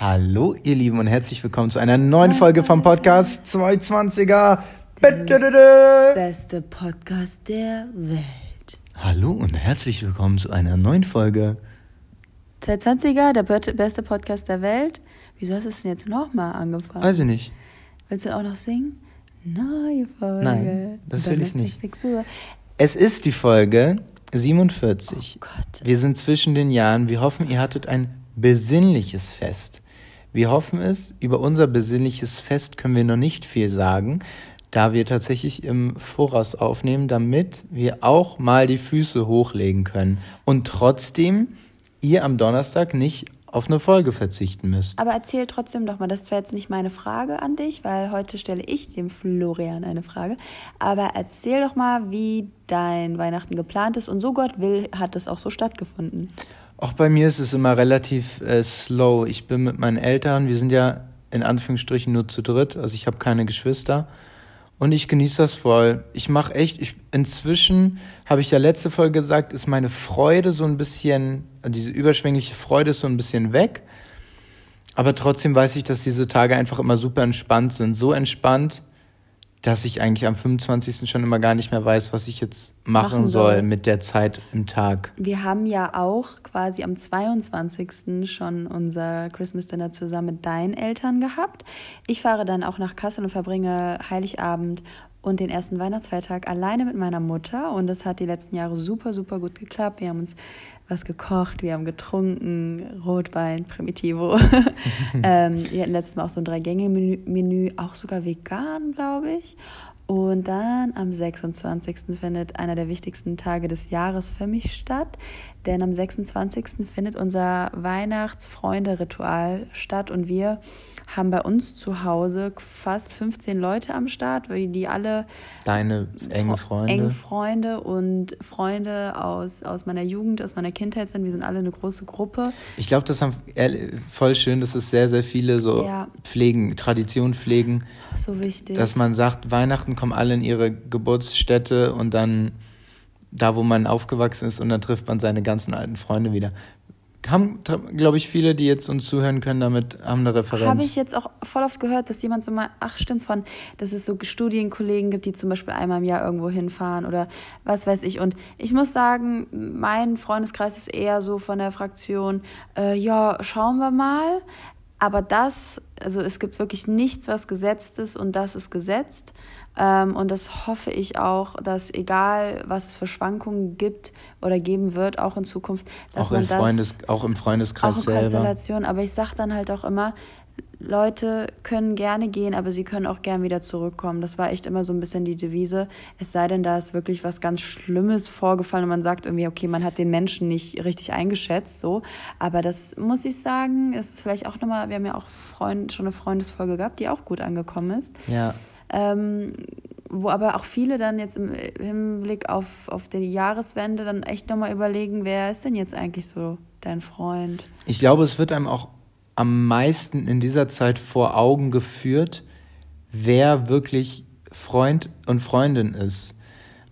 Hallo, ihr Lieben, und herzlich willkommen zu einer neuen Folge vom Podcast 220er. Beste Podcast der Welt. Hallo und herzlich willkommen zu einer neuen Folge. 220er, der beste Podcast der Welt. Wieso hast du es denn jetzt nochmal angefangen? Weiß ich nicht. Willst du auch noch singen? Neue Folge. Nein, das will ich nicht. Es ist die Folge 47. Oh Gott. Wir sind zwischen den Jahren. Wir hoffen, ihr hattet ein besinnliches Fest. Wir hoffen es. Über unser besinnliches Fest können wir noch nicht viel sagen, da wir tatsächlich im Voraus aufnehmen, damit wir auch mal die Füße hochlegen können. Und trotzdem ihr am Donnerstag nicht auf eine Folge verzichten müsst. Aber erzähl trotzdem doch mal, das zwar jetzt nicht meine Frage an dich, weil heute stelle ich dem Florian eine Frage, aber erzähl doch mal, wie dein Weihnachten geplant ist und so Gott will, hat es auch so stattgefunden. Auch bei mir ist es immer relativ äh, slow. Ich bin mit meinen Eltern, wir sind ja in Anführungsstrichen nur zu dritt, also ich habe keine Geschwister. Und ich genieße das voll. Ich mache echt, ich, inzwischen, habe ich ja letzte Folge gesagt, ist meine Freude so ein bisschen, diese überschwängliche Freude ist so ein bisschen weg. Aber trotzdem weiß ich, dass diese Tage einfach immer super entspannt sind. So entspannt, dass ich eigentlich am 25. schon immer gar nicht mehr weiß, was ich jetzt machen, machen soll. soll mit der Zeit im Tag. Wir haben ja auch quasi am 22. schon unser Christmas Dinner zusammen mit deinen Eltern gehabt. Ich fahre dann auch nach Kassel und verbringe Heiligabend und den ersten Weihnachtsfeiertag alleine mit meiner Mutter und das hat die letzten Jahre super, super gut geklappt. Wir haben uns was gekocht, wir haben getrunken, Rotwein, Primitivo. ähm, wir hatten letztes Mal auch so ein Drei-Gänge-Menü, auch sogar vegan, glaube ich. Und dann am 26. findet einer der wichtigsten Tage des Jahres für mich statt, denn am 26. findet unser Weihnachtsfreunde-Ritual statt und wir haben bei uns zu Hause fast 15 Leute am Start, die alle deine engen Freunde, engen Freunde und Freunde aus, aus meiner Jugend, aus meiner Kindheit sind. Wir sind alle eine große Gruppe. Ich glaube, das haben voll schön, dass es sehr, sehr viele so ja. pflegen, Tradition pflegen. So wichtig. Dass man sagt, Weihnachten kommen alle in ihre Geburtsstätte und dann da, wo man aufgewachsen ist und dann trifft man seine ganzen alten Freunde wieder haben, glaube ich, viele, die jetzt uns zuhören können, damit haben eine Referenz. Habe ich jetzt auch voll oft gehört, dass jemand so mal, ach stimmt, von, dass es so Studienkollegen gibt, die zum Beispiel einmal im Jahr irgendwo hinfahren oder was weiß ich. Und ich muss sagen, mein Freundeskreis ist eher so von der Fraktion, äh, ja, schauen wir mal. Aber das, also es gibt wirklich nichts, was gesetzt ist und das ist gesetzt. Ähm, und das hoffe ich auch, dass egal, was es für Schwankungen gibt oder geben wird, auch in Zukunft, dass auch man das... Freundes, auch im Freundeskreis auch in Konstellation, aber ich sage dann halt auch immer, Leute können gerne gehen, aber sie können auch gern wieder zurückkommen. Das war echt immer so ein bisschen die Devise. Es sei denn, da ist wirklich was ganz Schlimmes vorgefallen und man sagt irgendwie, okay, man hat den Menschen nicht richtig eingeschätzt, so. Aber das muss ich sagen, ist vielleicht auch nochmal, wir haben ja auch Freund, schon eine Freundesfolge gehabt, die auch gut angekommen ist. Ja. Ähm, wo aber auch viele dann jetzt im Hinblick auf, auf die Jahreswende dann echt nochmal überlegen, wer ist denn jetzt eigentlich so dein Freund? Ich glaube, es wird einem auch am meisten in dieser Zeit vor Augen geführt, wer wirklich Freund und Freundin ist.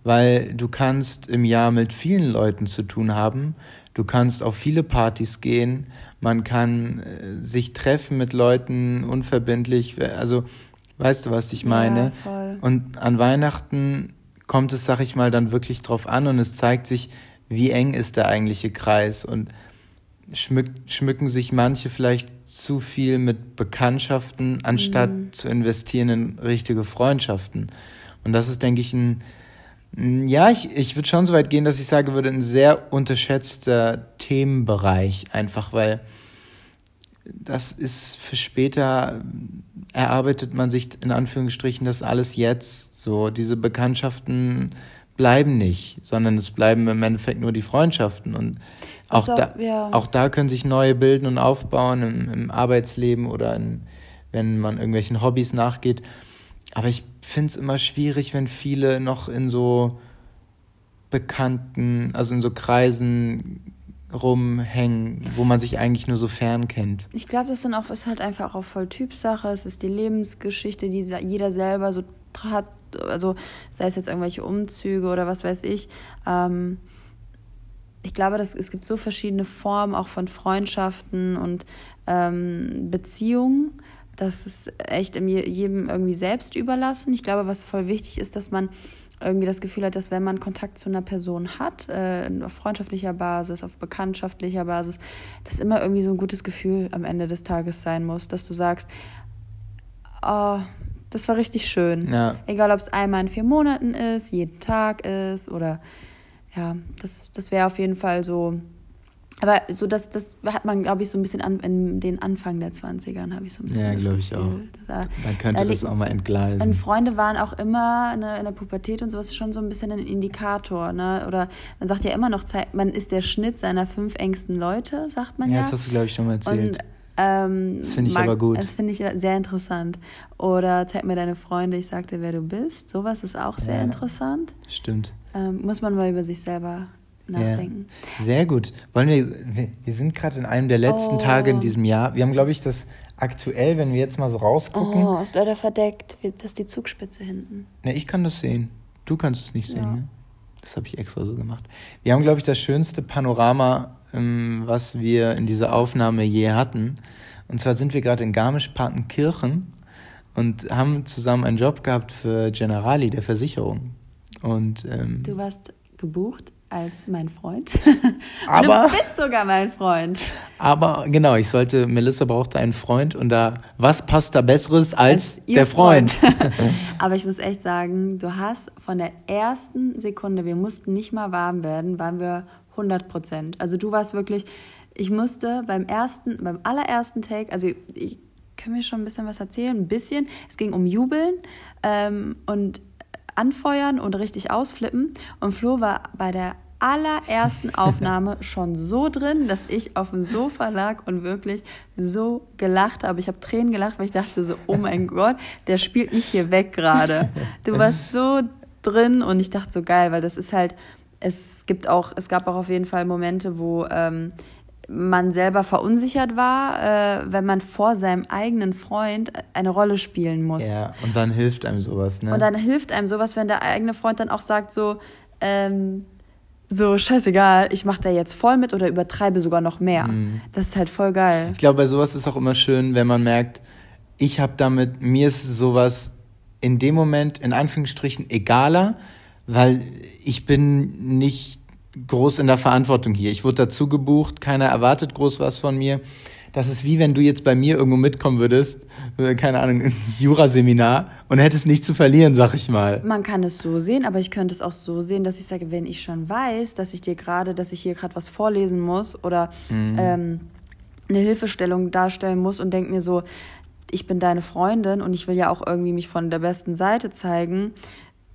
Weil du kannst im Jahr mit vielen Leuten zu tun haben, du kannst auf viele Partys gehen, man kann äh, sich treffen mit Leuten unverbindlich, also Weißt du, was ich meine? Ja, voll. Und an Weihnachten kommt es, sag ich mal, dann wirklich drauf an und es zeigt sich, wie eng ist der eigentliche Kreis und schmück, schmücken sich manche vielleicht zu viel mit Bekanntschaften, anstatt mhm. zu investieren in richtige Freundschaften. Und das ist, denke ich, ein, ja, ich, ich würde schon so weit gehen, dass ich sage würde, ein sehr unterschätzter Themenbereich, einfach weil das ist für später, erarbeitet man sich in Anführungsstrichen das alles jetzt. So, diese Bekanntschaften bleiben nicht, sondern es bleiben im Endeffekt nur die Freundschaften. Und auch, also, da, ja. auch da können sich neue bilden und aufbauen im, im Arbeitsleben oder in, wenn man irgendwelchen Hobbys nachgeht. Aber ich finde es immer schwierig, wenn viele noch in so bekannten, also in so Kreisen rumhängen, wo man sich eigentlich nur so fern kennt. Ich glaube, auch, ist halt einfach auch voll Typsache. Es ist die Lebensgeschichte, die jeder selber so hat, also sei es jetzt irgendwelche Umzüge oder was weiß ich. Ähm, ich glaube, dass, es gibt so verschiedene Formen auch von Freundschaften und ähm, Beziehungen. Das ist echt jedem irgendwie selbst überlassen. Ich glaube, was voll wichtig ist, dass man irgendwie das Gefühl hat, dass wenn man Kontakt zu einer Person hat, äh, auf freundschaftlicher Basis, auf bekanntschaftlicher Basis, dass immer irgendwie so ein gutes Gefühl am Ende des Tages sein muss, dass du sagst, oh, das war richtig schön. Ja. Egal, ob es einmal in vier Monaten ist, jeden Tag ist oder ja, das, das wäre auf jeden Fall so. Aber so das, das hat man, glaube ich, so ein bisschen an, in den Anfang der 20ern, habe ich so ein bisschen. Ja, glaube ich auch. Da, Dann könnte da das auch mal entgleisen. Und Freunde waren auch immer ne, in der Pubertät und sowas schon so ein bisschen ein Indikator. Ne? Oder man sagt ja immer noch, man ist der Schnitt seiner fünf engsten Leute, sagt man ja. Ja, das hast du, glaube ich, schon mal erzählt. Und, ähm, das finde ich mag, aber gut. Das finde ich sehr interessant. Oder zeig mir deine Freunde, ich sag dir, wer du bist. Sowas ist auch sehr ja, interessant. Stimmt. Ähm, muss man mal über sich selber nachdenken. Ja. Sehr gut. Wollen wir, wir sind gerade in einem der letzten oh. Tage in diesem Jahr. Wir haben, glaube ich, das aktuell, wenn wir jetzt mal so rausgucken. Oh, ist leider verdeckt. Das ist die Zugspitze hinten. Ne, ich kann das sehen. Du kannst es nicht sehen, ja. ne? Das habe ich extra so gemacht. Wir haben, glaube ich, das schönste Panorama ähm, was wir in dieser Aufnahme je hatten. Und zwar sind wir gerade in Garmisch-Partenkirchen und haben zusammen einen Job gehabt für Generali, der Versicherung. Und, ähm, du warst gebucht als mein Freund. aber, du bist sogar mein Freund. Aber genau, ich sollte, Melissa brauchte einen Freund und da, was passt da Besseres als, als der Freund? Freund. aber ich muss echt sagen, du hast von der ersten Sekunde, wir mussten nicht mal warm werden, waren wir 100 Prozent. Also du warst wirklich, ich musste beim ersten, beim allerersten Take, also ich kann mir schon ein bisschen was erzählen, ein bisschen. Es ging um Jubeln ähm, und anfeuern und richtig ausflippen. Und Flo war bei der allerersten Aufnahme schon so drin, dass ich auf dem Sofa lag und wirklich so gelacht habe. Ich habe Tränen gelacht, weil ich dachte so, oh mein Gott, der spielt mich hier weg gerade. Du warst so drin und ich dachte so geil, weil das ist halt, es gibt auch, es gab auch auf jeden Fall Momente, wo ähm, man selber verunsichert war, äh, wenn man vor seinem eigenen Freund eine Rolle spielen muss. Ja, und dann hilft einem sowas, ne? Und dann hilft einem sowas, wenn der eigene Freund dann auch sagt so, ähm, so scheißegal, ich mache da jetzt voll mit oder übertreibe sogar noch mehr. Mhm. Das ist halt voll geil. Ich glaube, bei sowas ist auch immer schön, wenn man merkt, ich habe damit, mir ist sowas in dem Moment in Anführungsstrichen egaler, weil ich bin nicht groß in der Verantwortung hier. Ich wurde dazu gebucht, keiner erwartet groß was von mir. Das ist wie wenn du jetzt bei mir irgendwo mitkommen würdest, äh, keine Ahnung, ein Juraseminar und hättest nichts zu verlieren, sag ich mal. Man kann es so sehen, aber ich könnte es auch so sehen, dass ich sage, wenn ich schon weiß, dass ich dir gerade, dass ich hier gerade was vorlesen muss oder mhm. ähm, eine Hilfestellung darstellen muss und denke mir so, ich bin deine Freundin und ich will ja auch irgendwie mich von der besten Seite zeigen,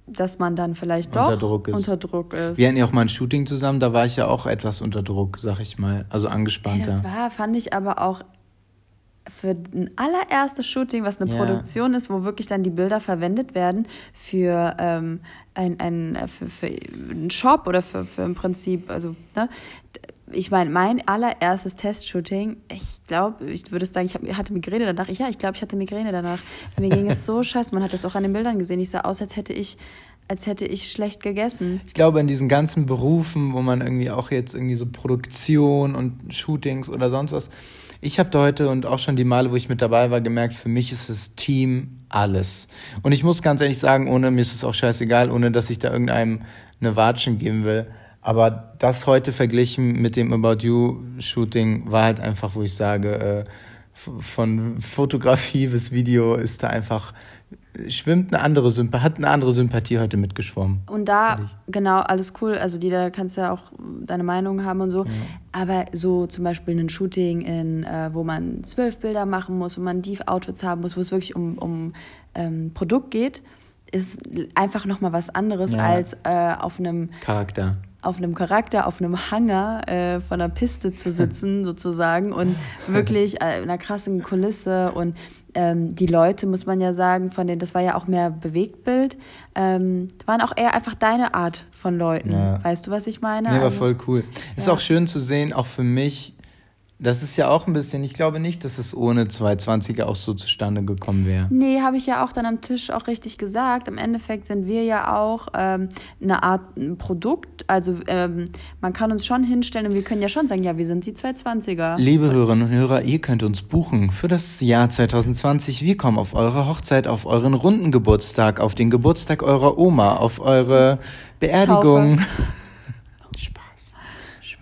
dass man dann vielleicht doch unter Druck ist. Unter Druck ist. Wir hatten ja auch mal ein Shooting zusammen, da war ich ja auch etwas unter Druck, sag ich mal, also angespannter. Ja, das war, fand ich aber auch für ein allererstes Shooting, was eine ja. Produktion ist, wo wirklich dann die Bilder verwendet werden für, ähm, ein, ein, für, für einen Shop oder für, für im Prinzip, also, ne? Ich meine, mein allererstes Testshooting, ich glaube, ich würde sagen, ich hab, hatte Migräne danach. Ja, ich glaube, ich hatte Migräne danach. Mir ging es so scheiße. Man hat das auch an den Bildern gesehen. Ich sah aus, als hätte ich als hätte ich schlecht gegessen. Ich glaube, in diesen ganzen Berufen, wo man irgendwie auch jetzt irgendwie so Produktion und Shootings oder sonst was, ich habe da heute und auch schon die Male, wo ich mit dabei war, gemerkt, für mich ist das Team alles. Und ich muss ganz ehrlich sagen, ohne mir ist es auch scheißegal, ohne dass ich da irgendeinem eine Watschen geben will. Aber das heute verglichen mit dem About You Shooting war halt einfach, wo ich sage, äh, von Fotografie bis Video ist da einfach schwimmt eine andere Sympathie, hat eine andere Sympathie heute mitgeschwommen. Und da, genau, alles cool. Also die, da kannst du ja auch deine Meinung haben und so. Ja. Aber so zum Beispiel ein Shooting, in, äh, wo man zwölf Bilder machen muss, wo man Deep-Outfits haben muss, wo es wirklich um, um ähm, Produkt geht, ist einfach nochmal was anderes ja. als äh, auf einem Charakter auf einem Charakter, auf einem Hanger äh, von einer Piste zu sitzen, sozusagen, und wirklich äh, in einer krassen Kulisse. Und ähm, die Leute, muss man ja sagen, von denen, das war ja auch mehr Bewegtbild, ähm, waren auch eher einfach deine Art von Leuten. Ja. Weißt du, was ich meine? Nee, war also, voll cool. Ist ja. auch schön zu sehen, auch für mich, Das ist ja auch ein bisschen, ich glaube nicht, dass es ohne 220er auch so zustande gekommen wäre. Nee, habe ich ja auch dann am Tisch auch richtig gesagt. Im Endeffekt sind wir ja auch ähm, eine Art Produkt. Also ähm, man kann uns schon hinstellen und wir können ja schon sagen, ja, wir sind die 220er. Liebe Hörerinnen und Hörer, ihr könnt uns buchen für das Jahr 2020. Wir kommen auf eure Hochzeit, auf euren runden Geburtstag, auf den Geburtstag eurer Oma, auf eure Beerdigung. Taufe.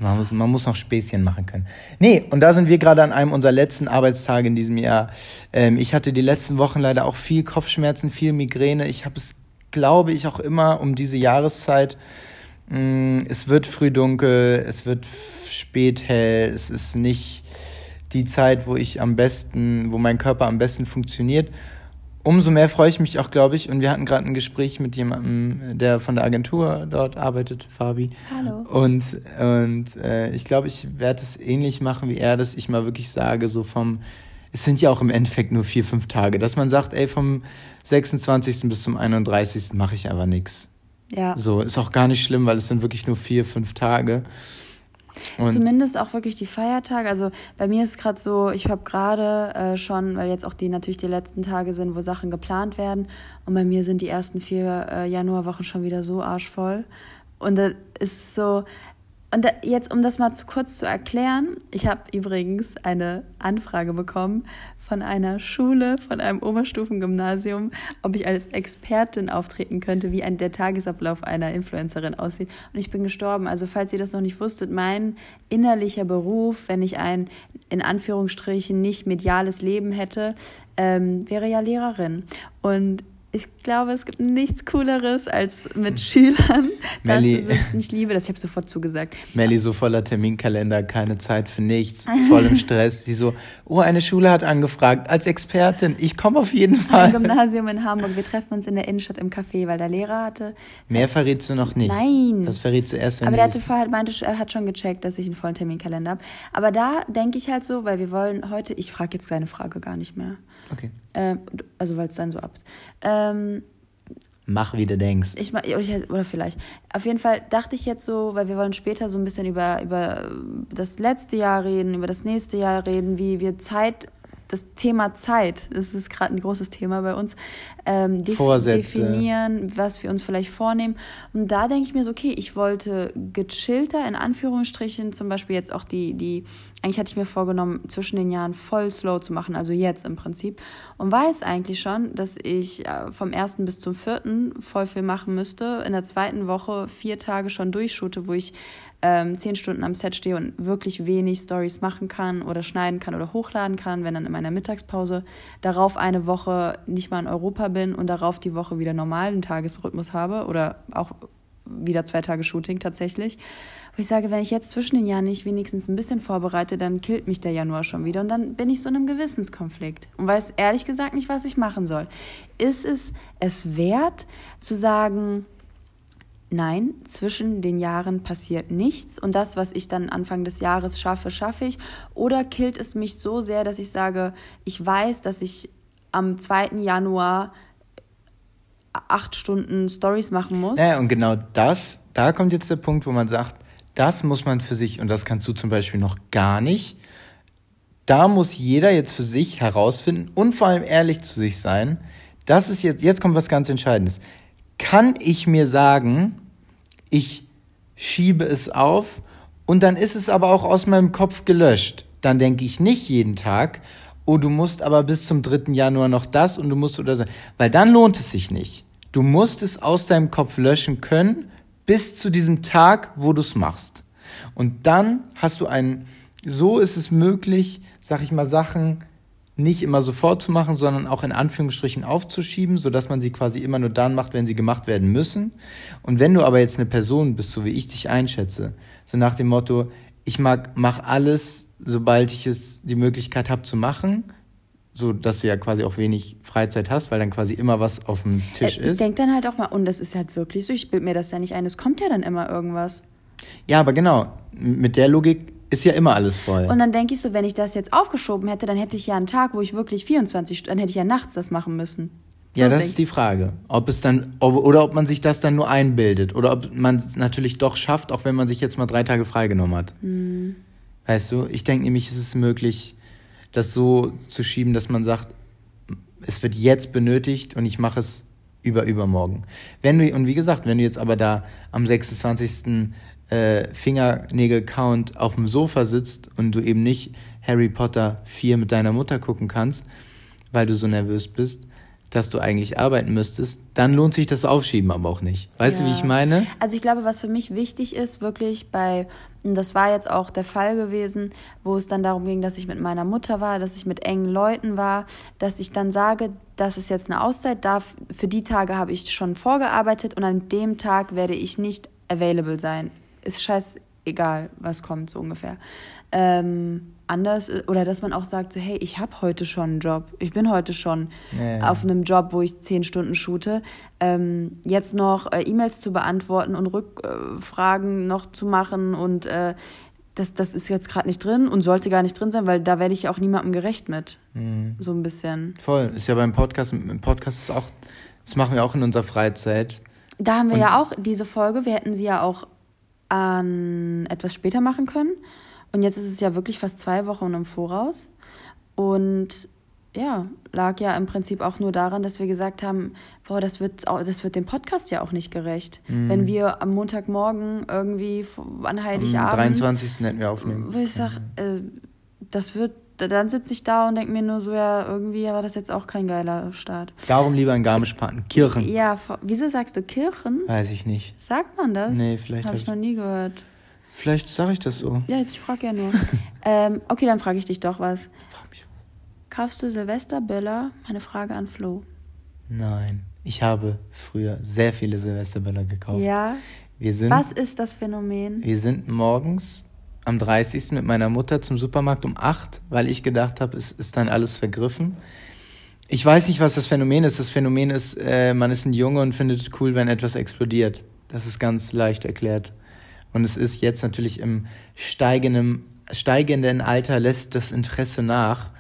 Man muss, man muss noch Späßchen machen können. Nee, und da sind wir gerade an einem unserer letzten Arbeitstage in diesem Jahr. Ähm, ich hatte die letzten Wochen leider auch viel Kopfschmerzen, viel Migräne. Ich habe es, glaube ich, auch immer um diese Jahreszeit. Mh, mm, es wird früh dunkel, es wird spät hell, es ist nicht die Zeit, wo ich am besten, wo mein Körper am besten funktioniert umso mehr freue ich mich auch, glaube ich. Und wir hatten gerade ein Gespräch mit jemandem, der von der Agentur dort arbeitet, Fabi. Hallo. Und, und äh, ich glaube, ich werde es ähnlich machen wie er, dass ich mal wirklich sage, so vom, es sind ja auch im Endeffekt nur vier, fünf Tage, dass man sagt, ey, vom 26. bis zum 31. mache ich aber nichts. Ja. So, ist auch gar nicht schlimm, weil es sind wirklich nur vier, fünf Tage. Und Zumindest auch wirklich die Feiertage. Also bei mir ist es gerade so, ich habe gerade äh, schon, weil jetzt auch die natürlich die letzten Tage sind, wo Sachen geplant werden. Und bei mir sind die ersten vier äh, Januarwochen schon wieder so arschvoll. Und da ist so, und jetzt, um das mal zu kurz zu erklären, ich habe übrigens eine Anfrage bekommen von einer Schule, von einem Oberstufengymnasium, ob ich als Expertin auftreten könnte, wie ein, der Tagesablauf einer Influencerin aussieht. Und ich bin gestorben. Also falls ihr das noch nicht wusstet, mein innerlicher Beruf, wenn ich ein in Anführungsstrichen nicht mediales Leben hätte, ähm, wäre ja Lehrerin. Und ich glaube, es gibt nichts Cooleres, als mit Schülern Melli. Ich liebe das, ich habe sofort zugesagt. Melli so voller Terminkalender, keine Zeit für nichts, voll im Stress. Sie so, oh, eine Schule hat angefragt, als Expertin, ich komme auf jeden Fall. Ein Gymnasium in Hamburg, wir treffen uns in der Innenstadt im Café, weil der Lehrer hatte... Mehr verrätst du noch nicht. Nein. Das verrätst du erst, wenn Aber der hatte vorher, meinte, er hat schon gecheckt, dass ich einen vollen Terminkalender habe. Aber da denke ich halt so, weil wir wollen heute, ich frage jetzt deine Frage gar nicht mehr. Okay. Äh, also weil es dann so ab ist. Ähm, Mach, wie du denkst. Ich, oder vielleicht. Auf jeden Fall dachte ich jetzt so, weil wir wollen später so ein bisschen über, über das letzte Jahr reden, über das nächste Jahr reden, wie wir Zeit das Thema Zeit, das ist gerade ein großes Thema bei uns, ähm, def Vorsätze. definieren, was wir uns vielleicht vornehmen. Und da denke ich mir so, okay, ich wollte gechillter, in Anführungsstrichen, zum Beispiel jetzt auch die, die, eigentlich hatte ich mir vorgenommen, zwischen den Jahren voll slow zu machen, also jetzt im Prinzip. Und weiß eigentlich schon, dass ich äh, vom ersten bis zum vierten voll viel machen müsste, in der zweiten Woche vier Tage schon durchschute, wo ich ähm, zehn Stunden am Set stehe und wirklich wenig Stories machen kann oder schneiden kann oder hochladen kann, wenn dann in meiner Mittagspause darauf eine Woche nicht mal in Europa bin und darauf die Woche wieder normalen Tagesrhythmus habe oder auch wieder zwei Tage Shooting tatsächlich. Wo ich sage, wenn ich jetzt zwischen den Jahren nicht wenigstens ein bisschen vorbereite, dann killt mich der Januar schon wieder und dann bin ich so in einem Gewissenskonflikt und weiß ehrlich gesagt nicht, was ich machen soll. Ist es es wert zu sagen, Nein, zwischen den Jahren passiert nichts und das, was ich dann Anfang des Jahres schaffe, schaffe ich. Oder killt es mich so sehr, dass ich sage, ich weiß, dass ich am 2. Januar acht Stunden Stories machen muss. Ja, und genau das, da kommt jetzt der Punkt, wo man sagt, das muss man für sich, und das kannst du zum Beispiel noch gar nicht, da muss jeder jetzt für sich herausfinden und vor allem ehrlich zu sich sein. Das ist jetzt, jetzt kommt was ganz Entscheidendes. Kann ich mir sagen, ich schiebe es auf und dann ist es aber auch aus meinem Kopf gelöscht. Dann denke ich nicht jeden Tag, oh, du musst aber bis zum 3. Januar noch das und du musst oder so, weil dann lohnt es sich nicht. Du musst es aus deinem Kopf löschen können bis zu diesem Tag, wo du es machst. Und dann hast du einen, so ist es möglich, sag ich mal, Sachen nicht immer sofort zu machen, sondern auch in Anführungsstrichen aufzuschieben, sodass man sie quasi immer nur dann macht, wenn sie gemacht werden müssen. Und wenn du aber jetzt eine Person bist, so wie ich dich einschätze, so nach dem Motto, ich mag, mach alles, sobald ich es die Möglichkeit habe zu machen, so dass du ja quasi auch wenig Freizeit hast, weil dann quasi immer was auf dem Tisch äh, ist. Ich denke dann halt auch mal, und das ist halt wirklich so, ich bilde mir das ja nicht ein, es kommt ja dann immer irgendwas. Ja, aber genau, mit der Logik ist ja immer alles voll. Und dann denke ich so, wenn ich das jetzt aufgeschoben hätte, dann hätte ich ja einen Tag, wo ich wirklich 24 Stunden, dann hätte ich ja nachts das machen müssen. So ja, das ist die Frage. Ob es dann, ob, oder ob man sich das dann nur einbildet. Oder ob man es natürlich doch schafft, auch wenn man sich jetzt mal drei Tage freigenommen hat. Hm. Weißt du, ich denke nämlich, es ist möglich, das so zu schieben, dass man sagt, es wird jetzt benötigt und ich mache es über übermorgen. Wenn du, und wie gesagt, wenn du jetzt aber da am 26. Äh, Fingernägel-Count auf dem Sofa sitzt und du eben nicht Harry Potter 4 mit deiner Mutter gucken kannst, weil du so nervös bist, dass du eigentlich arbeiten müsstest, dann lohnt sich das Aufschieben aber auch nicht. Weißt ja. du, wie ich meine? Also ich glaube, was für mich wichtig ist, wirklich bei, und das war jetzt auch der Fall gewesen, wo es dann darum ging, dass ich mit meiner Mutter war, dass ich mit engen Leuten war, dass ich dann sage, das ist jetzt eine Auszeit, da, für die Tage habe ich schon vorgearbeitet und an dem Tag werde ich nicht available sein. Ist scheißegal, was kommt, so ungefähr. Ähm, anders oder dass man auch sagt so hey ich habe heute schon einen Job ich bin heute schon ja, auf einem Job wo ich zehn Stunden shoote ähm, jetzt noch äh, E-Mails zu beantworten und Rückfragen noch zu machen und äh, das, das ist jetzt gerade nicht drin und sollte gar nicht drin sein, weil da werde ich ja auch niemandem gerecht mit. Mhm. So ein bisschen. Voll. Ist ja beim Podcast, im Podcast ist auch, das machen wir auch in unserer Freizeit. Da haben wir und ja auch diese Folge, wir hätten sie ja auch an etwas später machen können. Und jetzt ist es ja wirklich fast zwei Wochen im Voraus. Und ja, lag ja im Prinzip auch nur daran, dass wir gesagt haben, boah, das wird, das wird dem Podcast ja auch nicht gerecht. Mhm. Wenn wir am Montagmorgen irgendwie an Heiligabend... Am 23. hätten wir aufnehmen. Wo ich sage, äh, das wird, dann sitze ich da und denke mir nur so, ja, irgendwie war das jetzt auch kein geiler Start. Darum lieber in Garmisch-Parten. Kirchen. Ja, wieso sagst du Kirchen? Weiß ich nicht. Sagt man das? Nee, vielleicht. Habe ich noch nie gehört. Vielleicht sage ich das so. Ja, jetzt frag ja nur. ähm, okay, dann frage ich dich doch was. Frag mich was. Kaufst du Silvesterböller? Meine Frage an Flo. Nein. Ich habe früher sehr viele Silvesterböller gekauft. Ja. Wir sind, was ist das Phänomen? Wir sind morgens am 30. mit meiner Mutter zum Supermarkt um 8, weil ich gedacht habe, es ist dann alles vergriffen. Ich weiß nicht, was das Phänomen ist. Das Phänomen ist, äh, man ist ein Junge und findet es cool, wenn etwas explodiert. Das ist ganz leicht erklärt. Und es ist jetzt natürlich im steigenden, steigenden Alter lässt das Interesse nach.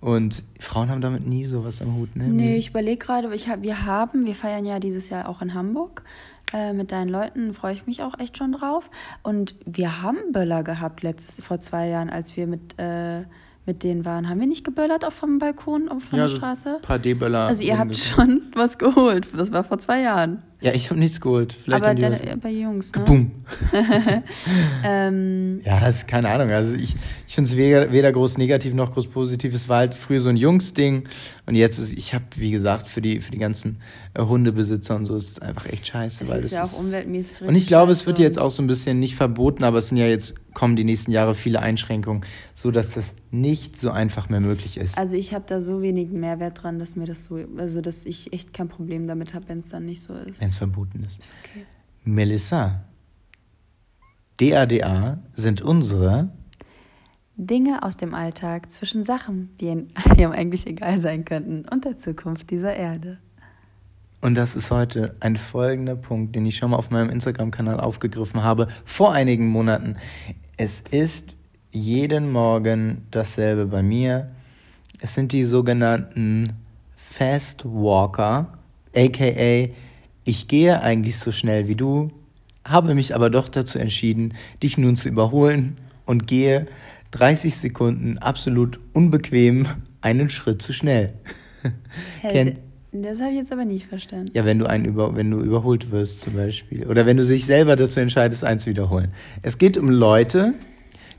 Und Frauen haben damit nie sowas am Hut, ne? Nee, ich überlege gerade, hab, wir haben, wir feiern ja dieses Jahr auch in Hamburg. Äh, mit deinen Leuten freue ich mich auch echt schon drauf. Und wir haben Böller gehabt letztes, vor zwei Jahren, als wir mit, äh, mit denen waren. Haben wir nicht geböllert auf vom Balkon auf von ja, der Straße? Ein paar D-Böller. Also ihr habt schon was geholt. Das war vor zwei Jahren. Ja, ich habe nichts geholt. Vielleicht Aber deine, bei Jungs, ne? Boom. ähm, ja, das ist keine Ahnung. Also ich, ich finde es weder, weder groß negativ noch groß positiv. Es war halt früher so ein Jungs-Ding. Und jetzt ist, ich habe, wie gesagt, für die, für die ganzen äh, Hundebesitzer und so ist es einfach echt scheiße. Es weil ist ja ist, auch umweltmäßig richtig Und ich glaube, es wird jetzt auch so ein bisschen nicht verboten, aber es sind ja jetzt, kommen die nächsten Jahre viele Einschränkungen, so dass das nicht so einfach mehr möglich ist. Also ich habe da so wenig Mehrwert dran, dass mir das so, also dass ich echt kein Problem damit habe, wenn es dann nicht so ist. Wenn es verboten ist. Ist okay. Melissa, DADA sind unsere Dinge aus dem Alltag zwischen Sachen, die einem eigentlich egal sein könnten und der Zukunft dieser Erde. Und das ist heute ein folgender Punkt, den ich schon mal auf meinem Instagram-Kanal aufgegriffen habe, vor einigen Monaten. Es ist jeden Morgen dasselbe bei mir. Es sind die sogenannten Fast Walker, aka ich gehe eigentlich so schnell wie du, habe mich aber doch dazu entschieden, dich nun zu überholen und gehe 30 Sekunden absolut unbequem einen Schritt zu schnell. Hey, das habe ich jetzt aber nicht verstanden. Ja, wenn du einen über, wenn du überholt wirst zum Beispiel. Oder wenn du sich selber dazu entscheidest, einen zu wiederholen. Es geht um Leute,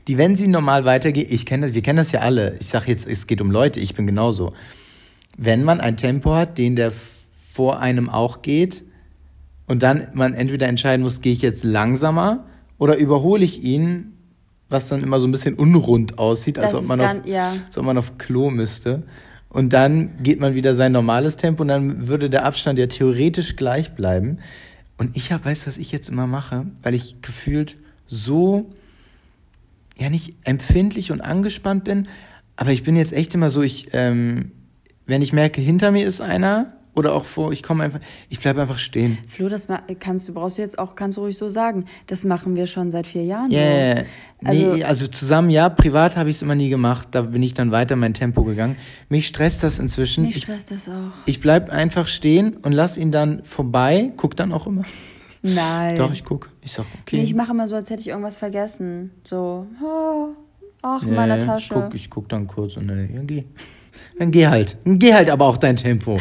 die, wenn sie normal weitergehen, ich kenne das, wir kennen das ja alle. Ich sage jetzt, es geht um Leute, ich bin genauso. Wenn man ein Tempo hat, den der vor einem auch geht, und dann man entweder entscheiden muss, gehe ich jetzt langsamer oder überhole ich ihn, was dann immer so ein bisschen unrund aussieht, als ob, man auf, ja. als ob man auf Klo müsste. Und dann geht man wieder sein normales Tempo und dann würde der Abstand ja theoretisch gleich bleiben. Und ich habe, weißt du, was ich jetzt immer mache? Weil ich gefühlt so, ja nicht empfindlich und angespannt bin, aber ich bin jetzt echt immer so, ich, ähm, wenn ich merke, hinter mir ist einer, oder auch vor, ich komme einfach, ich bleibe einfach stehen. Flo, das kannst du, brauchst du jetzt auch, kannst du ruhig so sagen. Das machen wir schon seit vier Jahren yeah. so. Also, nee, also zusammen, ja, privat habe ich es immer nie gemacht. Da bin ich dann weiter mein Tempo gegangen. Mich stresst das inzwischen. Mich stresst das auch. Ich bleib einfach stehen und lass ihn dann vorbei, guck dann auch immer. Nein. Doch, ich guck. Ich sag, okay. Nee, ich mache immer so, als hätte ich irgendwas vergessen. So, oh, Ach, in meiner Tasche. Ich guck, ich guck dann kurz und dann, ja, geh. Dann geh halt. Dann geh halt aber auch dein Tempo.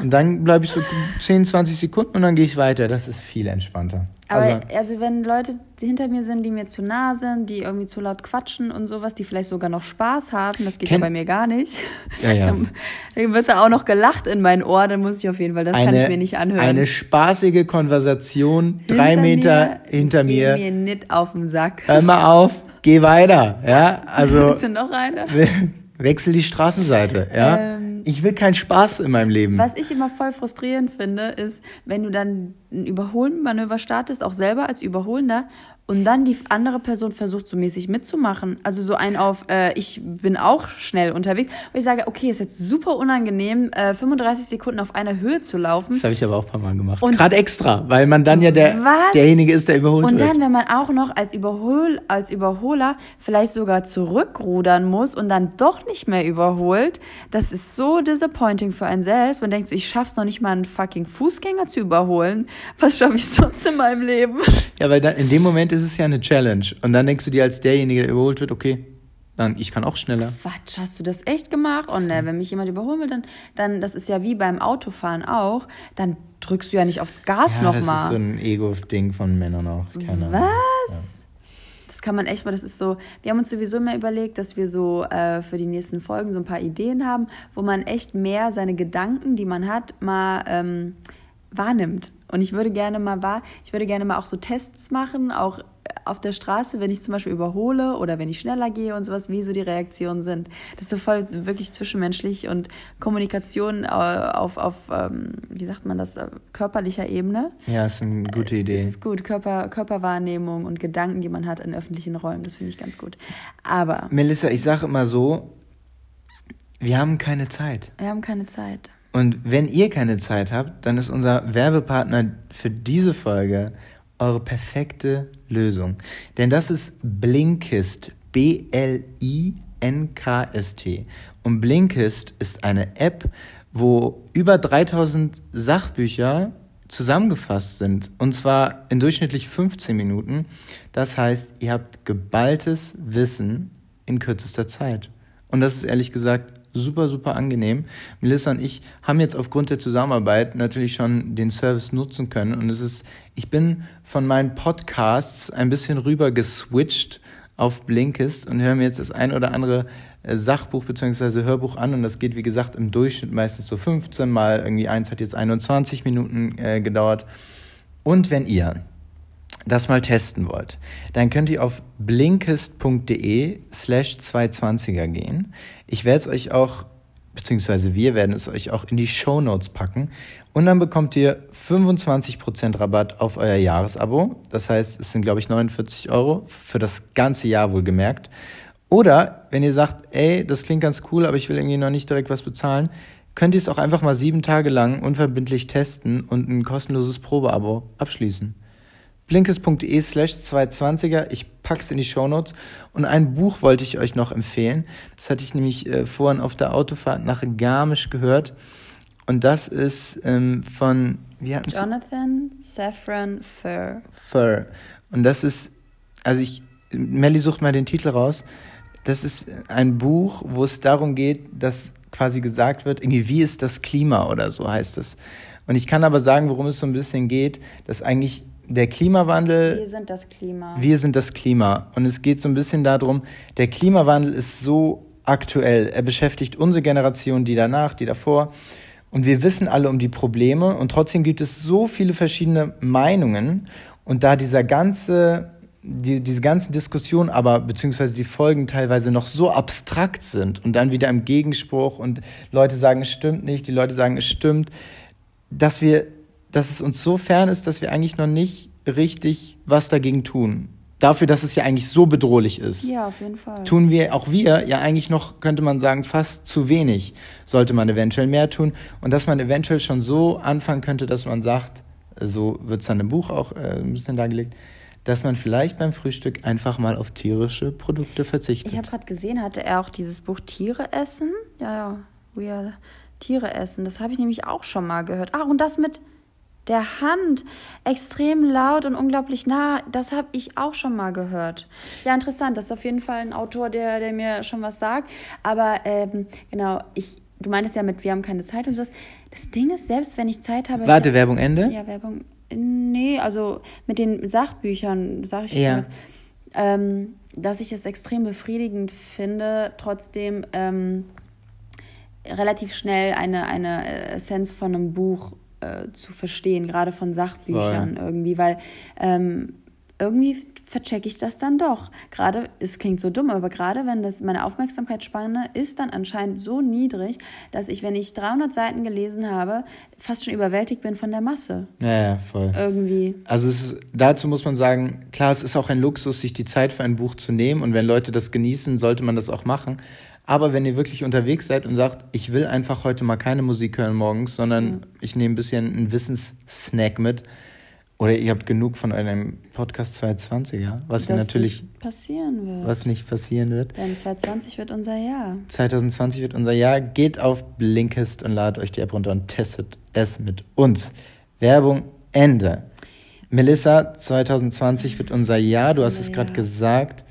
und dann bleibe ich so 10, 20 Sekunden und dann gehe ich weiter. Das ist viel entspannter. Aber also, also, wenn Leute hinter mir sind, die mir zu nah sind, die irgendwie zu laut quatschen und sowas, die vielleicht sogar noch Spaß haben, das geht ja bei mir gar nicht. Ja, ja. Dann, dann wird da auch noch gelacht in mein Ohr, dann muss ich auf jeden Fall, das kann ich mir nicht anhören. Eine spaßige Konversation, drei Meter hinter Geh mir. mir nicht auf den Sack. Hör mal auf, geh weiter. Ja, also Willst du noch eine? wechsel die Straßenseite. Ja, Ähm, ich will keinen Spaß in meinem Leben. Was ich immer voll frustrierend finde, ist, wenn du dann ein Überholmanöver startest, auch selber als Überholender, und dann die andere Person versucht so mäßig mitzumachen. Also so ein auf, äh, ich bin auch schnell unterwegs. Und ich sage, okay, ist jetzt super unangenehm, äh, 35 Sekunden auf einer Höhe zu laufen. Das habe ich aber auch ein paar Mal gemacht. Und- Gerade extra, weil man dann ja der, Was? derjenige ist, der überholt Und wird. dann, wenn man auch noch als, Überhol, als Überholer vielleicht sogar zurückrudern muss und dann doch nicht mehr überholt, das ist so disappointing für einen selbst. Man denkt so, ich schaff's noch nicht mal, einen fucking Fußgänger zu überholen. Was schaffe ich sonst in meinem Leben? Ja, weil dann, in dem Moment ist es ja eine Challenge. Und dann denkst du dir als derjenige, der überholt wird, okay, dann ich kann auch schneller. Quatsch, hast du das echt gemacht? Und äh, wenn mich jemand überholen will, dann, dann, das ist ja wie beim Autofahren auch, dann drückst du ja nicht aufs Gas Ja, das ist nochmal. so ein Ego-Ding von Männern auch. Keine. Was? Das kann man echt mal, das ist so, wir haben uns sowieso immer überlegt, dass wir so äh, für die nächsten Folgen so ein paar Ideen haben, wo man echt mehr seine Gedanken, die man hat, mal ähm, wahrnimmt. Und ich würde gerne mal wahr, ich würde gerne mal auch so Tests machen, auch auf der Straße, wenn ich zum Beispiel überhole oder wenn ich schneller gehe und sowas, wie so die Reaktionen sind. Das ist so voll wirklich zwischenmenschlich und Kommunikation äh, auf, auf ähm, wie sagt man das, äh, körperlicher Ebene. Ja, ist eine gute Das Idee. ist gut, Körper, Körperwahrnehmung und Gedanken, die man hat in öffentlichen Räumen, das finde ich ganz gut. Aber Melissa, ich sage immer so, wir haben keine Zeit. wir haben keine Zeit. Und wenn ihr keine Zeit habt, dann ist unser Werbepartner für diese Folge eure perfekte Lösung. Denn das ist Blinkist. B-L-I-N-K-S-T. Und Blinkist ist eine App, wo über 3000 Sachbücher zusammengefasst sind. Und zwar in durchschnittlich 15 Minuten. Das heißt, ihr habt geballtes Wissen in kürzester Zeit. Und das ist ehrlich gesagt super, super angenehm. Melissa und ich haben jetzt aufgrund der Zusammenarbeit natürlich schon den Service nutzen können. Und es ist, ich bin von meinen Podcasts ein bisschen rüber geswitcht auf Blinkist und höre mir jetzt das ein oder andere äh, Sachbuch bzw. Hörbuch an. Und das geht, wie gesagt, im Durchschnitt meistens so 15 Mal. Irgendwie eins hat jetzt 21 Minuten äh, gedauert. Und wenn ihr das mal testen wollt, dann könnt ihr auf blinkist.de slash 220er gehen. Ich werde es euch auch, beziehungsweise wir werden es euch auch in die Show Notes packen. Und dann bekommt ihr 25% Rabatt auf euer Jahresabo. Das heißt, es sind, glaube ich, 49 Euro für das ganze Jahr wohlgemerkt. Oder wenn ihr sagt, ey, das klingt ganz cool, aber ich will irgendwie noch nicht direkt was bezahlen, könnt ihr es auch einfach mal sieben Tage lang unverbindlich testen und ein kostenloses Probeabo abschließen blinkes.de slash 220er. Ich pack's in die Shownotes. Und ein Buch wollte ich euch noch empfehlen. Das hatte ich nämlich äh, vorhin auf der Autofahrt nach Garmisch gehört. Und das ist ähm, von, wie? Jonathan Safran Fur. Fur. Und das ist, also ich, Melly sucht mal den Titel raus. Das ist ein Buch, wo es darum geht, dass quasi gesagt wird, irgendwie, wie ist das Klima oder so heißt es. Und ich kann aber sagen, worum es so ein bisschen geht, dass eigentlich der Klimawandel Wir sind das Klima. wir sind das Klima. Und es geht so ein bisschen darum, der Klimawandel ist so aktuell. Er beschäftigt unsere Generation, die danach, die davor. Und wir wissen alle um die Probleme. Und trotzdem gibt es so viele verschiedene Meinungen. Und da dieser ganze, die, diese ganzen Diskussionen aber, beziehungsweise die Folgen teilweise noch so abstrakt sind und dann wieder im Gegenspruch und Leute sagen, es stimmt nicht, die Leute sagen, es stimmt, dass wir dass es uns so fern ist, dass wir eigentlich noch nicht richtig was dagegen tun. Dafür, dass es ja eigentlich so bedrohlich ist. ja, auf jeden Fall. Tun wir, auch wir, ja eigentlich noch, könnte man sagen, fast zu wenig. Sollte man eventuell mehr tun. Und dass man eventuell schon so anfangen könnte, dass man sagt, so wird es dann im Buch auch äh, ein bisschen dargelegt, dass man vielleicht beim Frühstück einfach mal auf tierische Produkte verzichtet. Ich habe gerade gesehen, hatte er auch dieses Buch Tiere essen? Ja, ja. We are Tiere essen. Das habe ich nämlich auch schon mal gehört. Ah, und das mit der Hand extrem laut und unglaublich nah. Das habe ich auch schon mal gehört. Ja, interessant. Das ist auf jeden Fall ein Autor, der, der mir schon was sagt. Aber ähm, genau, ich, du meintest ja mit, wir haben keine Zeit und sowas. Das Ding ist, selbst wenn ich Zeit habe. Warte, ich, Werbung Ende? Ja, Werbung. Nee, also mit den Sachbüchern, sage ich ja. jetzt. Ähm, dass ich es extrem befriedigend finde, trotzdem ähm, relativ schnell eine, eine Essenz von einem Buch äh, zu verstehen, gerade von Sachbüchern Voll. irgendwie, weil ähm, irgendwie verchecke ich das dann doch. Gerade, es klingt so dumm, aber gerade wenn das meine Aufmerksamkeitsspanne ist dann anscheinend so niedrig, dass ich, wenn ich 300 Seiten gelesen habe, fast schon überwältigt bin von der Masse. Ja, ja, voll. Irgendwie. Also ist, dazu muss man sagen, klar, es ist auch ein Luxus, sich die Zeit für ein Buch zu nehmen und wenn Leute das genießen, sollte man das auch machen. Aber wenn ihr wirklich unterwegs seid und sagt, ich will einfach heute mal keine Musik hören morgens, sondern mhm. ich nehme ein bisschen einen Wissenssnack mit, oder ihr habt genug von eurem Podcast 2020, ja? Was wir natürlich. Nicht passieren wird. Was nicht passieren wird. Denn 2020 wird unser Jahr. 2020 wird unser Jahr. Geht auf Blinkist und ladet euch die App runter und testet es mit uns. Werbung Ende. Melissa, 2020 wird unser Jahr. Du hast es gerade gesagt.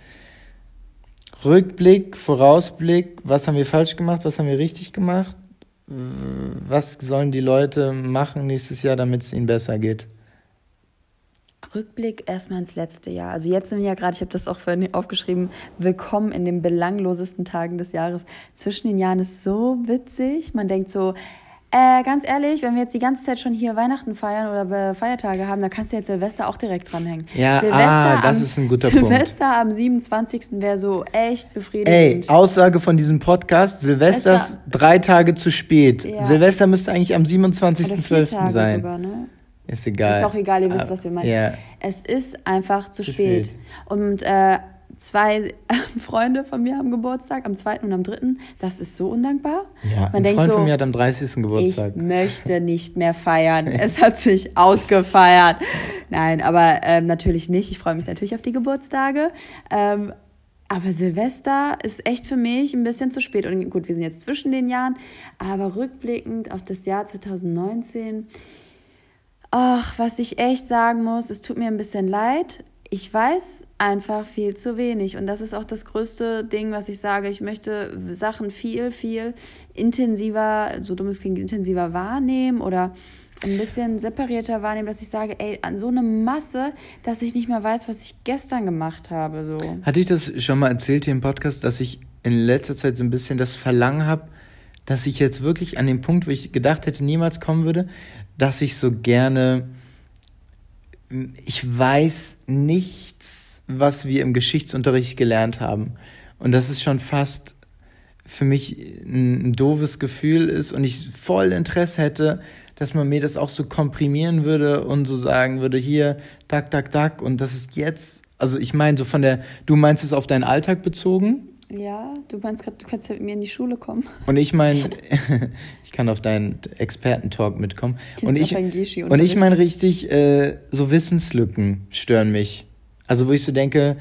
Rückblick, Vorausblick. Was haben wir falsch gemacht? Was haben wir richtig gemacht? Was sollen die Leute machen nächstes Jahr, damit es ihnen besser geht? Rückblick erstmal ins letzte Jahr. Also jetzt sind wir ja gerade, ich habe das auch vorhin aufgeschrieben, willkommen in den belanglosesten Tagen des Jahres. Zwischen den Jahren ist so witzig. Man denkt so, äh, ganz ehrlich, wenn wir jetzt die ganze Zeit schon hier Weihnachten feiern oder Feiertage haben, dann kannst du jetzt Silvester auch direkt dranhängen. Ja, Silvester ah, das am, ist ein guter Silvester Punkt. am 27. wäre so echt befriedigend. Ey, Aussage von diesem Podcast, Silvester ist drei Tage zu spät. Ja. Silvester müsste eigentlich am 27.12. sein. Sogar, ne? Ist egal. Ist auch egal, ihr wisst, ah, was wir meinen. Yeah. Es ist einfach zu, zu spät. spät. Und äh, zwei Freunde von mir haben Geburtstag, am 2. und am 3. Das ist so undankbar. Ja, Man ein denkt Freund so, von mir hat am 30. Geburtstag. Ich möchte nicht mehr feiern. es hat sich ausgefeiert. Nein, aber ähm, natürlich nicht. Ich freue mich natürlich auf die Geburtstage. Ähm, aber Silvester ist echt für mich ein bisschen zu spät. Und gut, wir sind jetzt zwischen den Jahren, aber rückblickend auf das Jahr 2019 Ach, was ich echt sagen muss, es tut mir ein bisschen leid. Ich weiß einfach viel zu wenig. Und das ist auch das größte Ding, was ich sage. Ich möchte Sachen viel, viel intensiver, so dumm es klingt, intensiver wahrnehmen oder ein bisschen separierter wahrnehmen, dass ich sage, ey, an so eine Masse, dass ich nicht mehr weiß, was ich gestern gemacht habe. So. Hatte ich das schon mal erzählt hier im Podcast, dass ich in letzter Zeit so ein bisschen das Verlangen habe, dass ich jetzt wirklich an dem Punkt, wo ich gedacht hätte, niemals kommen würde, dass ich so gerne, ich weiß nichts, was wir im Geschichtsunterricht gelernt haben. Und das ist schon fast für mich ein, ein doofes Gefühl ist und ich voll Interesse hätte, dass man mir das auch so komprimieren würde und so sagen würde, hier, tak, tak, tak, und das ist jetzt, also ich meine, so von der, du meinst es auf deinen Alltag bezogen? Ja, du meinst gerade, du kannst ja mit mir in die Schule kommen. Und ich meine, ich kann auf deinen Expertentalk mitkommen. und ich, und ich meine richtig, äh, so Wissenslücken stören mich. Also wo ich so denke,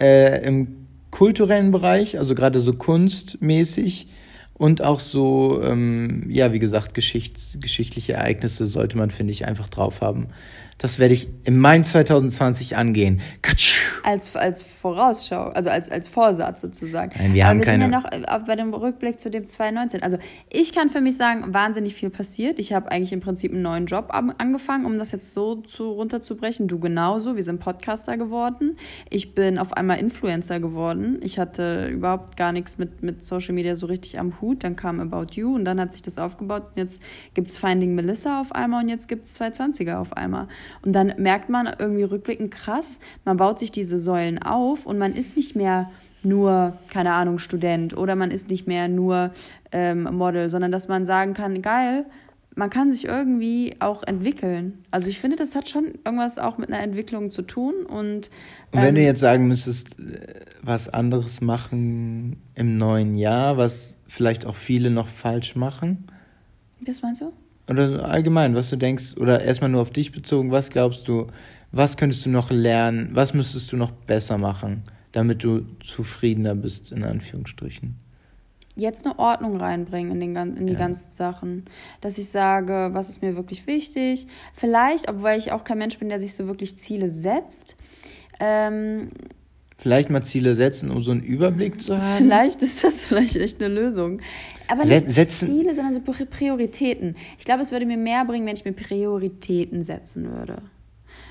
äh, im kulturellen Bereich, also gerade so kunstmäßig und auch so, ähm, ja, wie gesagt, geschichts geschichtliche Ereignisse sollte man, finde ich, einfach drauf haben. Das werde ich im Mai 2020 angehen. Als, als Vorausschau, also als, als Vorsatz sozusagen. Nein, wir haben wir keine... sind ja noch äh, bei dem Rückblick zu dem 2019. Also ich kann für mich sagen, wahnsinnig viel passiert. Ich habe eigentlich im Prinzip einen neuen Job angefangen, um das jetzt so zu, runterzubrechen. Du genauso. Wir sind Podcaster geworden. Ich bin auf einmal Influencer geworden. Ich hatte überhaupt gar nichts mit, mit Social Media so richtig am Hut. Dann kam About You und dann hat sich das aufgebaut. Und jetzt gibt es Finding Melissa auf einmal und jetzt gibt es 220er auf einmal. Und dann merkt man irgendwie rückblickend krass, man baut sich diese Säulen auf und man ist nicht mehr nur, keine Ahnung, Student oder man ist nicht mehr nur ähm, Model, sondern dass man sagen kann, geil, man kann sich irgendwie auch entwickeln. Also ich finde, das hat schon irgendwas auch mit einer Entwicklung zu tun. Und, ähm, und wenn du ähm, jetzt sagen müsstest, äh, was anderes machen im neuen Jahr, was vielleicht auch viele noch falsch machen? Was meinst du? Oder allgemein, was du denkst, oder erstmal nur auf dich bezogen, was glaubst du, was könntest du noch lernen, was müsstest du noch besser machen, damit du zufriedener bist, in Anführungsstrichen? jetzt eine Ordnung reinbringen in, den, in die ja. ganzen Sachen. Dass ich sage, was ist mir wirklich wichtig. Vielleicht, obwohl ich auch kein Mensch bin, der sich so wirklich Ziele setzt. Ähm, Vielleicht mal Ziele setzen, um so einen Überblick zu haben. Vielleicht ist das vielleicht echt eine Lösung. Aber nicht setzen. Ziele, sondern so Prioritäten. Ich glaube, es würde mir mehr bringen, wenn ich mir Prioritäten setzen würde.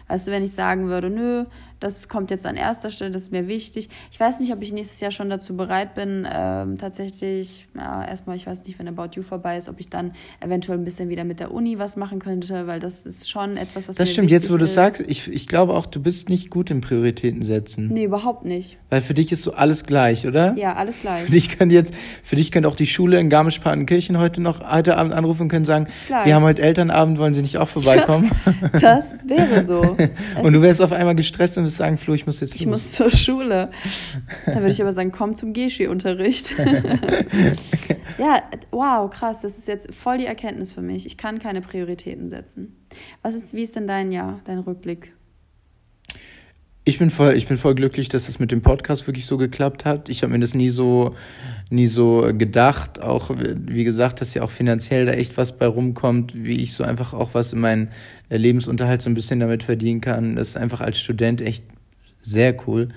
Weißt du, wenn ich sagen würde, nö, das kommt jetzt an erster Stelle, das ist mir wichtig. Ich weiß nicht, ob ich nächstes Jahr schon dazu bereit bin, ähm, tatsächlich, ja, erstmal, ich weiß nicht, wenn About You vorbei ist, ob ich dann eventuell ein bisschen wieder mit der Uni was machen könnte, weil das ist schon etwas, was Das mir stimmt, jetzt wo du ist. sagst, ich, ich glaube auch, du bist nicht gut im Prioritäten setzen. Nee, überhaupt nicht. Weil für dich ist so alles gleich, oder? Ja, alles gleich. Für dich könnte jetzt, für dich könnte auch die Schule in Garmisch-Partenkirchen heute noch, heute Abend anrufen und können sagen, wir haben heute Elternabend, wollen Sie nicht auch vorbeikommen? das wäre so. und du wärst auf einmal gestresst und würdest sagen, Flo, ich muss jetzt Ich muss zur Schule. Da würde ich aber sagen, komm zum Geschi-Unterricht. ja, wow, krass. Das ist jetzt voll die Erkenntnis für mich. Ich kann keine Prioritäten setzen. Was ist, wie ist denn dein Jahr, dein Rückblick? Ich bin voll, ich bin voll glücklich, dass es mit dem Podcast wirklich so geklappt hat. Ich habe mir das nie so, nie so gedacht. Auch wie gesagt, dass ja auch finanziell da echt was bei rumkommt, wie ich so einfach auch was in meinen Lebensunterhalt so ein bisschen damit verdienen kann. Das ist einfach als Student echt sehr cool.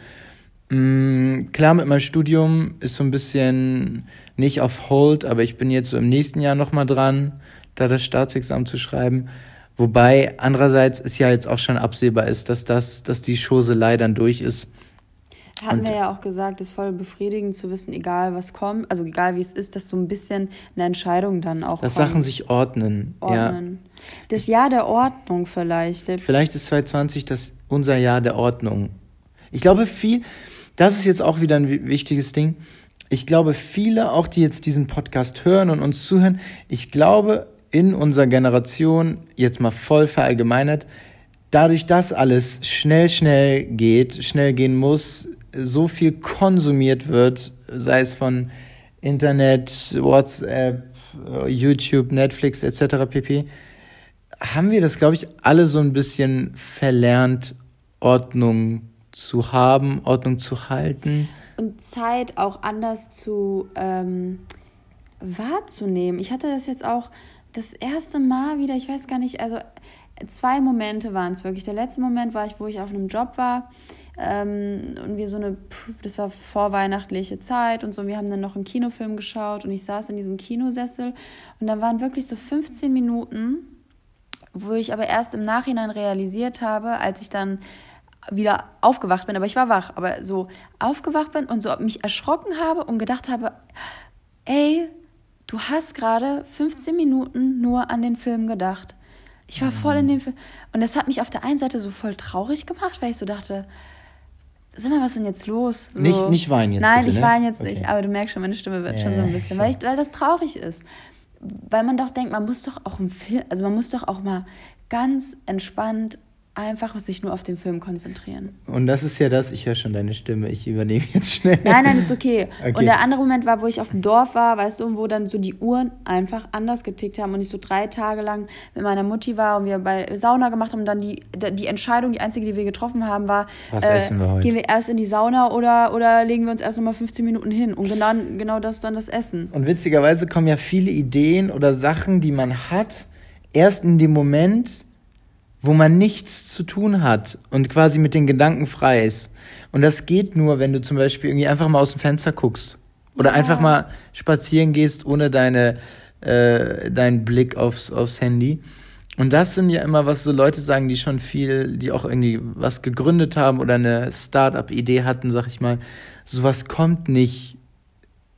Mhm, klar, mit meinem Studium ist so ein bisschen nicht auf Hold, aber ich bin jetzt so im nächsten Jahr nochmal dran, da das Staatsexamen zu schreiben. Wobei andererseits es ja jetzt auch schon absehbar ist, dass das, dass die Schoselei dann durch ist. Hatten und wir ja auch gesagt, es ist voll befriedigend zu wissen, egal was kommt, also egal wie es ist, dass so ein bisschen eine Entscheidung dann auch Dass kommt. Sachen sich ordnen. ordnen. Ja. Das Jahr der Ordnung vielleicht. Vielleicht ist 2020 das unser Jahr der Ordnung. Ich glaube, viel, das ist jetzt auch wieder ein wichtiges Ding. Ich glaube, viele, auch die jetzt diesen Podcast hören und uns zuhören, ich glaube, in unserer Generation, jetzt mal voll verallgemeinert, dadurch, dass alles schnell, schnell geht, schnell gehen muss, so viel konsumiert wird, sei es von Internet, WhatsApp, YouTube, Netflix etc. pp, haben wir das, glaube ich, alle so ein bisschen verlernt, Ordnung zu haben, Ordnung zu halten. Und Zeit auch anders zu ähm, wahrzunehmen. Ich hatte das jetzt auch das erste Mal wieder, ich weiß gar nicht, also zwei Momente waren es wirklich. Der letzte Moment war ich, wo ich auf einem Job war ähm, und wir so eine, das war vorweihnachtliche Zeit und so, wir haben dann noch einen Kinofilm geschaut und ich saß in diesem Kinosessel und da waren wirklich so 15 Minuten, wo ich aber erst im Nachhinein realisiert habe, als ich dann wieder aufgewacht bin, aber ich war wach, aber so aufgewacht bin und so mich erschrocken habe und gedacht habe, ey, du hast gerade 15 Minuten nur an den Film gedacht. Ich war voll in dem Film. Und das hat mich auf der einen Seite so voll traurig gemacht, weil ich so dachte, sag mal, was ist denn jetzt los? So, nicht, nicht weinen jetzt. Nein, bitte, ich ne? weine jetzt okay. nicht, aber du merkst schon, meine Stimme wird ja, schon so ein bisschen, weil, ich, weil das traurig ist. Weil man doch denkt, man muss doch auch im Film, also man muss doch auch mal ganz entspannt einfach sich nur auf den Film konzentrieren. Und das ist ja das, ich höre schon deine Stimme, ich übernehme jetzt schnell. Nein, nein, ist okay. okay. Und der andere Moment war, wo ich auf dem Dorf war, weißt du, wo dann so die Uhren einfach anders getickt haben und ich so drei Tage lang mit meiner Mutti war und wir bei Sauna gemacht haben und dann die, die Entscheidung, die einzige, die wir getroffen haben, war, Was äh, essen wir heute? gehen wir erst in die Sauna oder, oder legen wir uns erst nochmal 15 Minuten hin und genau, genau das dann das Essen. Und witzigerweise kommen ja viele Ideen oder Sachen, die man hat, erst in dem Moment, wo man nichts zu tun hat und quasi mit den Gedanken frei ist. Und das geht nur, wenn du zum Beispiel irgendwie einfach mal aus dem Fenster guckst. Oder ja. einfach mal spazieren gehst ohne deine, äh, deinen Blick aufs, aufs Handy. Und das sind ja immer, was so Leute sagen, die schon viel, die auch irgendwie was gegründet haben oder eine Start-up-Idee hatten, sag ich mal. Sowas kommt nicht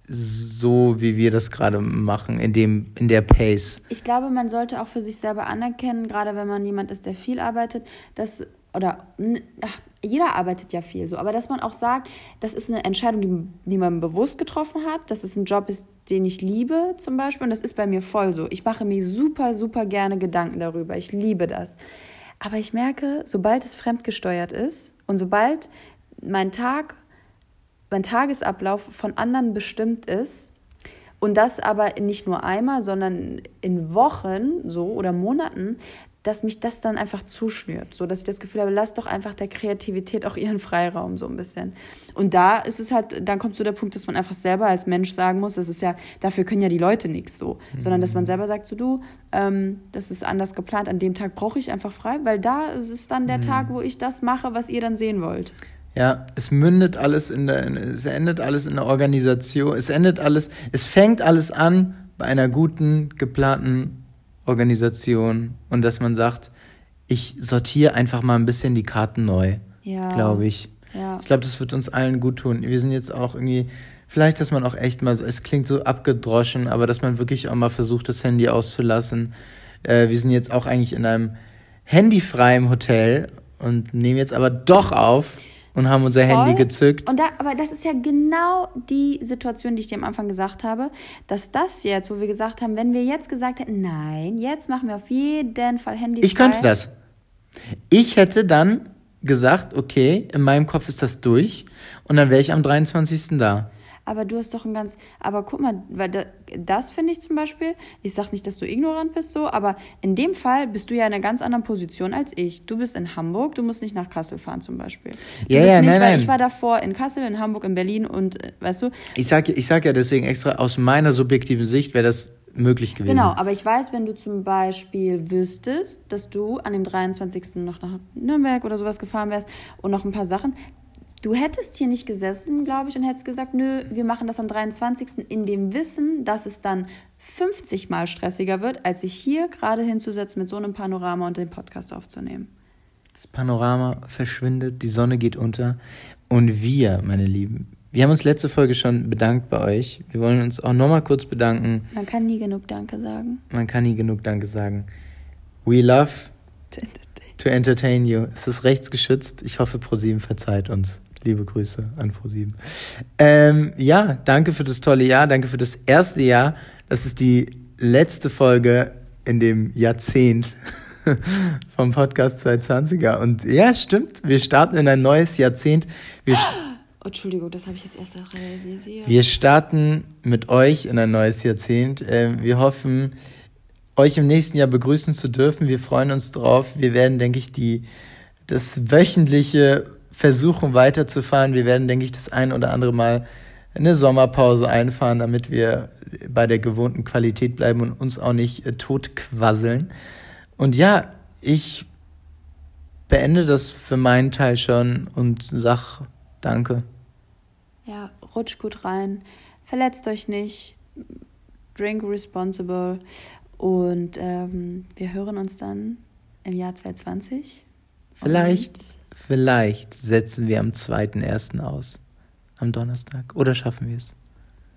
so, wie wir das gerade machen, in, dem, in der Pace. Ich glaube, man sollte auch für sich selber anerkennen, gerade wenn man jemand ist, der viel arbeitet, dass, oder ach, jeder arbeitet ja viel so, aber dass man auch sagt, das ist eine Entscheidung, die, die man bewusst getroffen hat, dass es ein Job ist, den ich liebe zum Beispiel und das ist bei mir voll so. Ich mache mir super, super gerne Gedanken darüber. Ich liebe das. Aber ich merke, sobald es fremdgesteuert ist und sobald mein Tag mein Tagesablauf von anderen bestimmt ist und das aber nicht nur einmal, sondern in Wochen so oder Monaten, dass mich das dann einfach zuschnürt. So, dass ich das Gefühl habe, lass doch einfach der Kreativität auch ihren Freiraum so ein bisschen. Und da ist es halt, dann kommt so der Punkt, dass man einfach selber als Mensch sagen muss, das ist ja, dafür können ja die Leute nichts so, mhm. sondern dass man selber sagt, so du, ähm, das ist anders geplant, an dem Tag brauche ich einfach frei, weil da ist es dann der mhm. Tag, wo ich das mache, was ihr dann sehen wollt. Ja, es mündet alles in der, es endet alles in der Organisation, es endet alles, es fängt alles an bei einer guten, geplanten Organisation und dass man sagt, ich sortiere einfach mal ein bisschen die Karten neu, ja. glaube ich. Ja. Ich glaube, das wird uns allen gut tun. Wir sind jetzt auch irgendwie, vielleicht, dass man auch echt mal, es klingt so abgedroschen, aber dass man wirklich auch mal versucht, das Handy auszulassen. Äh, wir sind jetzt auch eigentlich in einem handyfreien Hotel und nehmen jetzt aber doch auf und haben unser Voll. Handy gezückt. Und da, aber das ist ja genau die Situation, die ich dir am Anfang gesagt habe, dass das jetzt, wo wir gesagt haben, wenn wir jetzt gesagt hätten, nein, jetzt machen wir auf jeden Fall Handy. Ich könnte das. Ich hätte dann gesagt, okay, in meinem Kopf ist das durch und dann wäre ich am 23. da aber du hast doch ein ganz, aber guck mal, weil da, das finde ich zum Beispiel, ich sage nicht, dass du ignorant bist so, aber in dem Fall bist du ja in einer ganz anderen Position als ich. Du bist in Hamburg, du musst nicht nach Kassel fahren zum Beispiel. Du ja, ja, nicht, nein, weil nein. ich war davor in Kassel, in Hamburg, in Berlin und, äh, weißt du. Ich sag, ich sag ja deswegen extra, aus meiner subjektiven Sicht wäre das möglich gewesen. Genau, aber ich weiß, wenn du zum Beispiel wüsstest, dass du an dem 23. noch nach Nürnberg oder sowas gefahren wärst und noch ein paar Sachen, Du hättest hier nicht gesessen, glaube ich, und hättest gesagt, nö, wir machen das am 23. in dem Wissen, dass es dann 50 Mal stressiger wird, als sich hier gerade hinzusetzen mit so einem Panorama und den Podcast aufzunehmen. Das Panorama verschwindet, die Sonne geht unter und wir, meine Lieben, wir haben uns letzte Folge schon bedankt bei euch. Wir wollen uns auch nochmal kurz bedanken. Man kann nie genug Danke sagen. Man kann nie genug Danke sagen. We love to entertain, to entertain you. Es ist rechtsgeschützt. Ich hoffe, ProSieben verzeiht uns. Liebe Grüße an Pro7. Ähm, ja, danke für das tolle Jahr, danke für das erste Jahr. Das ist die letzte Folge in dem Jahrzehnt vom Podcast 220er. Und ja, stimmt, wir starten in ein neues Jahrzehnt. Wir oh, Entschuldigung, das habe ich jetzt erst realisiert. Wir starten mit euch in ein neues Jahrzehnt. Ähm, wir hoffen, euch im nächsten Jahr begrüßen zu dürfen. Wir freuen uns drauf. Wir werden, denke ich, die, das wöchentliche versuchen weiterzufahren. Wir werden, denke ich, das ein oder andere Mal eine Sommerpause einfahren, damit wir bei der gewohnten Qualität bleiben und uns auch nicht äh, totquasseln. Und ja, ich beende das für meinen Teil schon und sag Danke. Ja, rutscht gut rein, verletzt euch nicht, drink responsible und ähm, wir hören uns dann im Jahr 2020. Vielleicht Vielleicht setzen wir am 2.1. aus. Am Donnerstag. Oder schaffen wir es?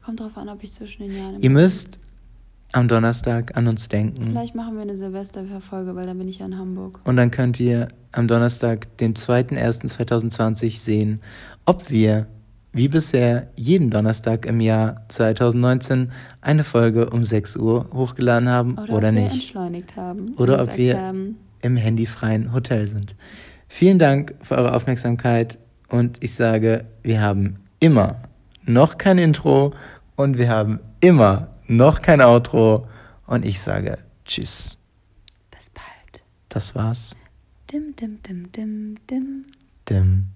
Kommt drauf an, ob ich zwischen den Jahren. Ihr müsst am Donnerstag an uns denken. Vielleicht machen wir eine Silvesterfolge, weil dann bin ich ja in Hamburg. Und dann könnt ihr am Donnerstag, den 2.1.2020 sehen, ob wir, wie bisher, jeden Donnerstag im Jahr 2019 eine Folge um 6 Uhr hochgeladen haben oder, oder ob nicht. Wir entschleunigt haben. Oder ob wir haben. im handyfreien Hotel sind. Vielen Dank für eure Aufmerksamkeit und ich sage, wir haben immer noch kein Intro und wir haben immer noch kein Outro und ich sage Tschüss. Bis bald. Das war's. Dim, dim, dim, dim, dim. Dim.